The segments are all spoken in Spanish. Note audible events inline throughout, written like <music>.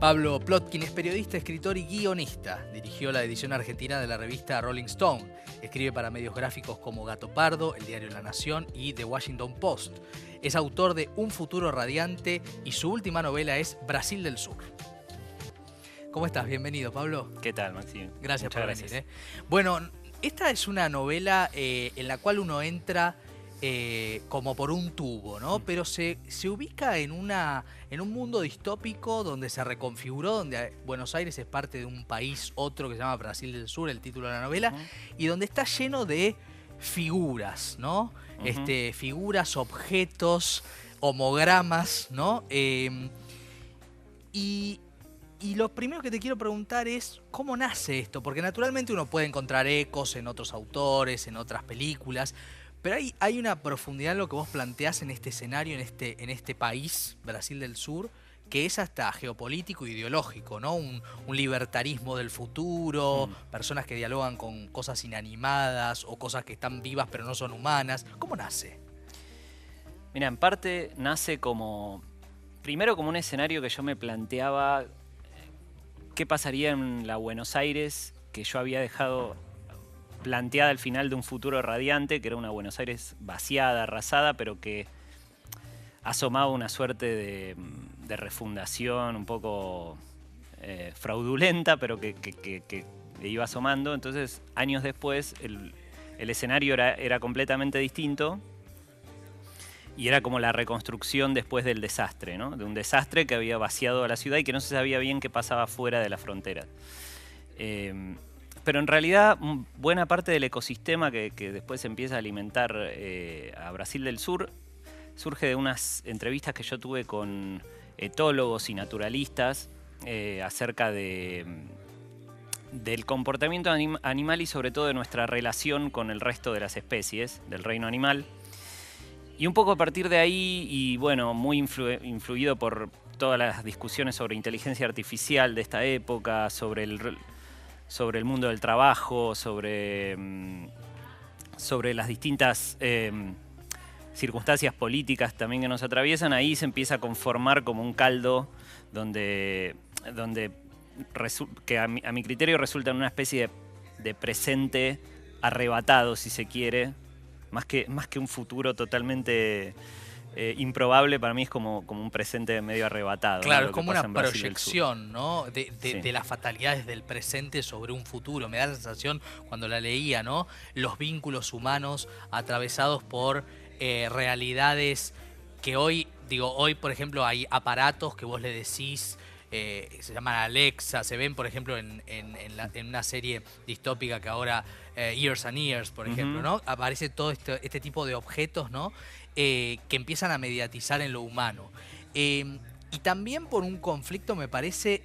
Pablo Plotkin es periodista, escritor y guionista. Dirigió la edición argentina de la revista Rolling Stone. Escribe para medios gráficos como Gato Pardo, El Diario La Nación y The Washington Post. Es autor de Un futuro radiante y su última novela es Brasil del Sur. ¿Cómo estás? Bienvenido, Pablo. ¿Qué tal, Maxi? Gracias Muchas por gracias. venir. ¿eh? Bueno, esta es una novela eh, en la cual uno entra eh, como por un tubo, ¿no? Mm. Pero se, se ubica en, una, en un mundo distópico donde se reconfiguró, donde Buenos Aires es parte de un país otro que se llama Brasil del Sur, el título de la novela, y donde está lleno de figuras, ¿no? Este, figuras, objetos, homogramas, ¿no? Eh, y, y lo primero que te quiero preguntar es, ¿cómo nace esto? Porque naturalmente uno puede encontrar ecos en otros autores, en otras películas, pero hay, hay una profundidad en lo que vos planteás en este escenario, en este, en este país, Brasil del Sur, que es hasta geopolítico e ideológico, ¿no? Un, un libertarismo del futuro, Mm. personas que dialogan con cosas inanimadas o cosas que están vivas pero no son humanas. ¿Cómo nace? Mira, en parte nace como. Primero, como un escenario que yo me planteaba. eh, ¿Qué pasaría en la Buenos Aires que yo había dejado planteada al final de un futuro radiante, que era una Buenos Aires vaciada, arrasada, pero que asomaba una suerte de, mm, refundación un poco eh, fraudulenta, pero que, iba asomando. Entonces, años después, el, escenario era, completamente distinto. Y era como la reconstrucción después del desastre, ¿no? De un desastre que había vaciado a la ciudad y que no se sabía bien qué pasaba fuera de la frontera. Eh, pero en realidad, mm, buena parte del ecosistema que, que después empieza a alimentar eh, a Brasil del Sur surge de unas entrevistas que yo tuve con etólogos y naturalistas eh, acerca de, mm, del comportamiento anim- animal y sobre todo de nuestra relación con el resto de las especies del reino animal. Y un poco a partir de ahí, y bueno, muy influ- influido por todas las discusiones sobre inteligencia artificial de esta época, sobre el, sobre el mundo del trabajo, sobre, mm, sobre las distintas em, circunstancias políticas también que nos atraviesan, ahí se empieza a conformar como un caldo donde, donde que a mi, a mi criterio resulta en una especie de, de presente arrebatado, si se quiere, más que, más que un futuro totalmente eh, improbable, para mí es como, como un presente medio arrebatado. Claro, es como una proyección, ¿no? De, de- Sí. de las fatalidades del presente sobre un futuro. Me da la sensación cuando la leía, ¿no? Los vínculos humanos atravesados por eh, realidades que hoy, digo, hoy, por ejemplo, hay aparatos que vos le decís. Eh, se llaman Alexa, se ven, por ejemplo, en, en- en la- en una serie distópica que ahora, eh, Years and Years, por ejemplo. ¿no? Aparece todo este, este tipo de objetos, ¿no? Eh, que empiezan a mediatizar en lo humano. Eh, y también por un conflicto, me parece,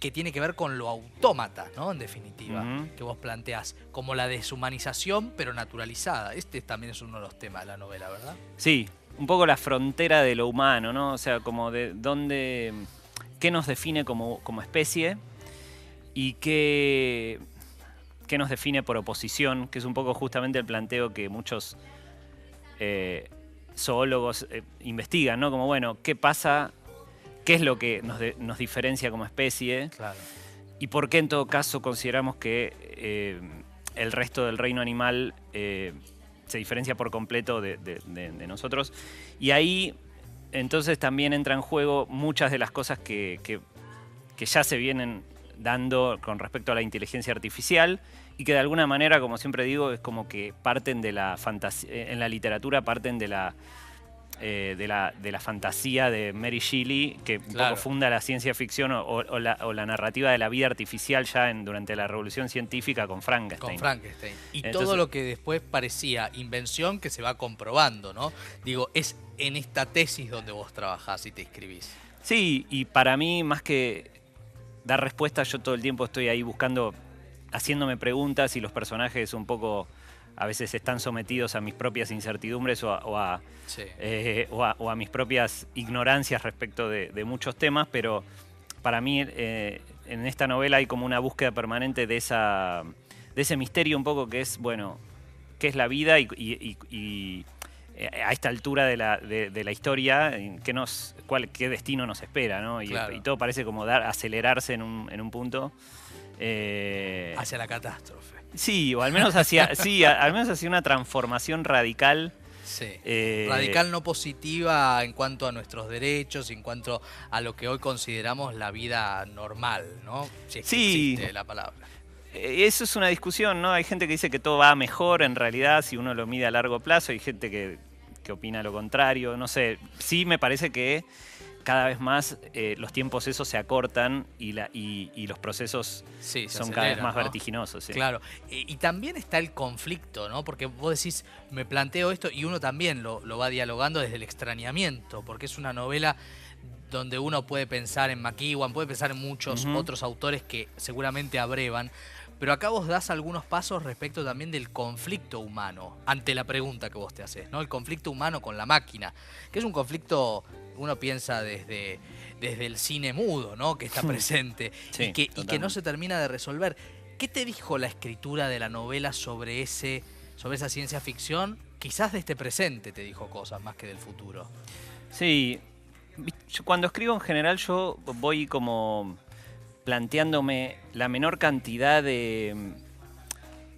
que tiene que ver con lo autómata, ¿no? En definitiva, que vos planteás, como la deshumanización, pero naturalizada. Este también es uno de los temas de la novela, ¿verdad? Sí, un poco la frontera de lo humano, ¿no? O sea, como de dónde, qué nos define como, como especie y qué, qué nos define por oposición, que es un poco justamente el planteo que muchos eh, zoólogos eh, investigan, ¿no? Como, bueno, ¿qué pasa? ¿Qué es lo que nos, de- nos diferencia como especie? Claro. ¿Y por qué en todo caso consideramos que eh, el resto del reino animal se diferencia por completo de, de- de- de nosotros? Y ahí entonces también entra en juego muchas de las cosas que, que- que ya se vienen dando con respecto a la inteligencia artificial y que de alguna manera, como siempre digo, es como que parten de la fantasía, en la literatura parten de la, eh, de la, de la fantasía de Mary Shelley, que un Claro. poco funda la ciencia ficción o, o la, o la narrativa de la vida artificial ya en, durante la revolución científica con Con Frankenstein. Frankenstein. Y todo lo que después parecía invención que se va comprobando, ¿no? Digo, es en esta tesis donde vos trabajás y te inscribís. Sí, y para mí, más que dar respuestas, yo todo el tiempo estoy ahí buscando, haciéndome preguntas y los personajes un poco a veces están sometidos a mis propias incertidumbres o a, o a, Sí. eh, o a- o a mis propias ignorancias respecto de, de muchos temas, pero para mí eh, en esta novela hay como una búsqueda permanente de, esa, de ese misterio un poco que es, bueno, qué es la vida y, y- y- y eh, a esta altura de la, de, la historia, ¿qué, nos, cuál, qué destino nos espera, ¿no? Y, todo parece como dar, acelerarse en un, en un punto. Eh, hacia la catástrofe. Sí, o al menos hacia, <laughs> sí, al menos hacia una transformación radical. Sí. Eh, radical no positiva en cuanto a nuestros derechos, en cuanto a lo que hoy consideramos la vida normal, ¿no? Si sí. existe la palabra. Eh, eso es una discusión, ¿no? Hay gente que dice que todo va mejor en realidad si uno lo mide a largo plazo, hay gente que, opina lo contrario, no sé. Sí me parece que cada vez más eh, los tiempos esos se acortan y, la, y, los procesos son cada vez más vertiginosos. Claro, y, también está el conflicto, ¿no? Porque vos decís, me planteo esto y uno también lo, va dialogando desde el extrañamiento, porque es una novela donde uno puede pensar en McEwan, puede pensar en muchos otros autores que seguramente abrevan, pero acá vos das algunos pasos respecto también del conflicto humano, ante la pregunta que vos te haces, ¿no? El conflicto humano con la máquina, que es un conflicto, uno piensa desde, desde el cine mudo, ¿no? Que está presente y, que, y que no se termina de resolver. ¿Qué te dijo la escritura de la novela sobre, ese, sobre esa ciencia ficción? Quizás de este presente te dijo cosas más que del futuro. Sí, cuando escribo en general yo voy como planteándome la menor cantidad de,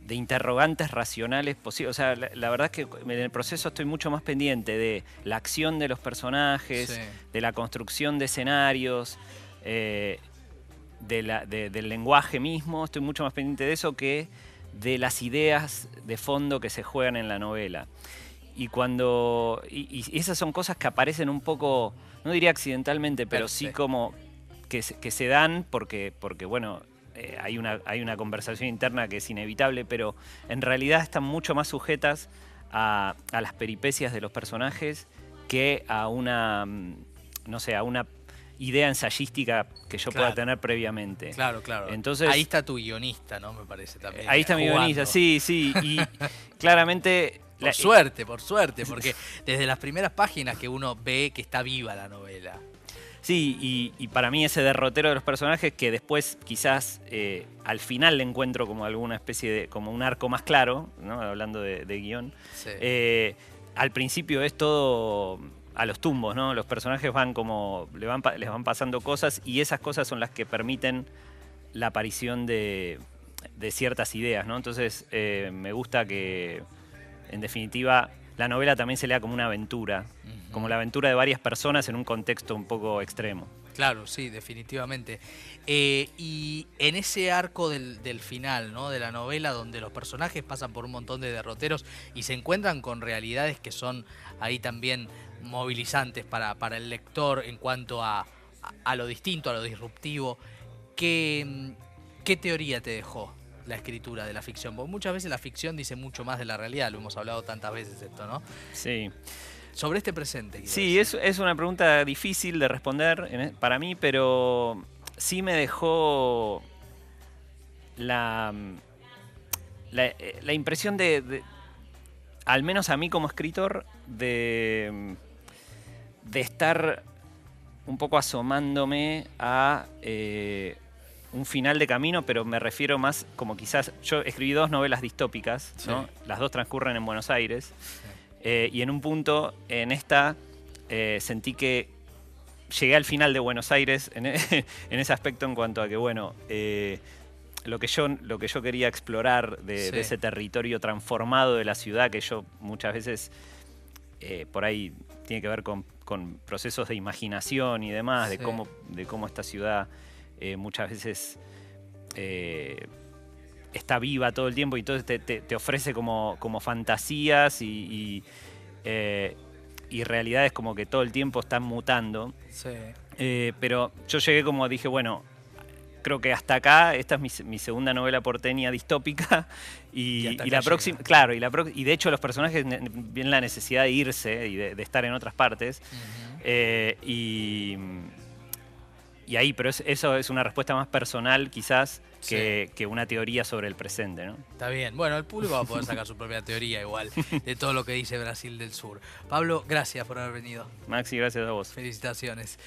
de interrogantes racionales posibles. O sea, la, verdad es que en el proceso estoy mucho más pendiente de la acción de los personajes, de la construcción de escenarios, eh, del lenguaje mismo. Estoy mucho más pendiente de eso que de las ideas de fondo que se juegan en la novela. Y cuando. Y, esas son cosas que aparecen un poco, no diría accidentalmente, pero sí como que, se dan porque, porque bueno, eh, hay, una, hay una conversación interna que es inevitable, pero en realidad están mucho más sujetas a, las peripecias de los personajes que a una, mm, no sé, a una idea ensayística que yo pueda tener previamente. Claro, claro. Entonces, ahí está tu guionista, ¿no? Me parece también. Ahí está mi guionista, sí, sí. Y <laughs> claramente... Por suerte, por suerte, porque desde las primeras páginas que uno ve que está viva la novela. Sí, y, para mí ese derrotero de los personajes que después quizás eh, al final le encuentro como alguna especie de, como un arco más claro, ¿no? hablando de, guion, eh, al principio es todo a los tumbos, ¿no? Los personajes van como, les van, les van pasando cosas y esas cosas son las que permiten la aparición de, ciertas ideas, ¿no? Entonces eh, me gusta que, en definitiva, la novela también se lea como una aventura, como la aventura de varias personas en un contexto un poco extremo. Claro, sí, definitivamente. Eh, y en ese arco del, final, ¿no? De la novela, donde los personajes pasan por un montón de derroteros y se encuentran con realidades que son ahí también movilizantes para, para el lector en cuanto a, a, lo distinto, a lo disruptivo. ¿Qué, ¿Qué teoría te dejó la escritura de la ficción? Porque muchas veces la ficción dice mucho más de la realidad, lo hemos hablado tantas veces esto, ¿no? Sí. Sobre este presente. Sí, es, es, una pregunta difícil de responder e, para mí, pero sí me dejó la, la, impresión de, al menos a mí como escritor, de, de estar un poco asomándome a eh, un final de camino, pero me refiero más como quizás, yo escribí dos novelas distópicas, las dos transcurren en Buenos Aires, eh, y en un punto, en esta, eh, sentí que llegué al final de Buenos Aires <laughs> en, ese aspecto en cuanto a que, bueno, eh, lo, que yo, lo que yo quería explorar de, ese territorio transformado de la ciudad, que yo muchas veces por ahí tiene que ver con, procesos de imaginación y demás, de, cómo, de cómo esta ciudad eh, muchas veces eh, está viva todo el tiempo y entonces te, ofrece como, como fantasías y, eh, y, realidades como que todo el tiempo están mutando. pero yo llegué como dije, bueno, creo que hasta acá, esta es mi, segunda novela porteña distópica <laughs> y, la próxima, claro, y, la y de hecho los personajes vienen la necesidad de irse y de, estar en otras partes. y y ahí, pero eso es una respuesta más personal quizás que, una teoría sobre el presente, ¿no? Está bien. Bueno, el público va a poder sacar su propia teoría igual de todo lo que dice Brasil del Sur. Pablo, gracias por haber venido. Maxi, gracias a vos. Felicitaciones.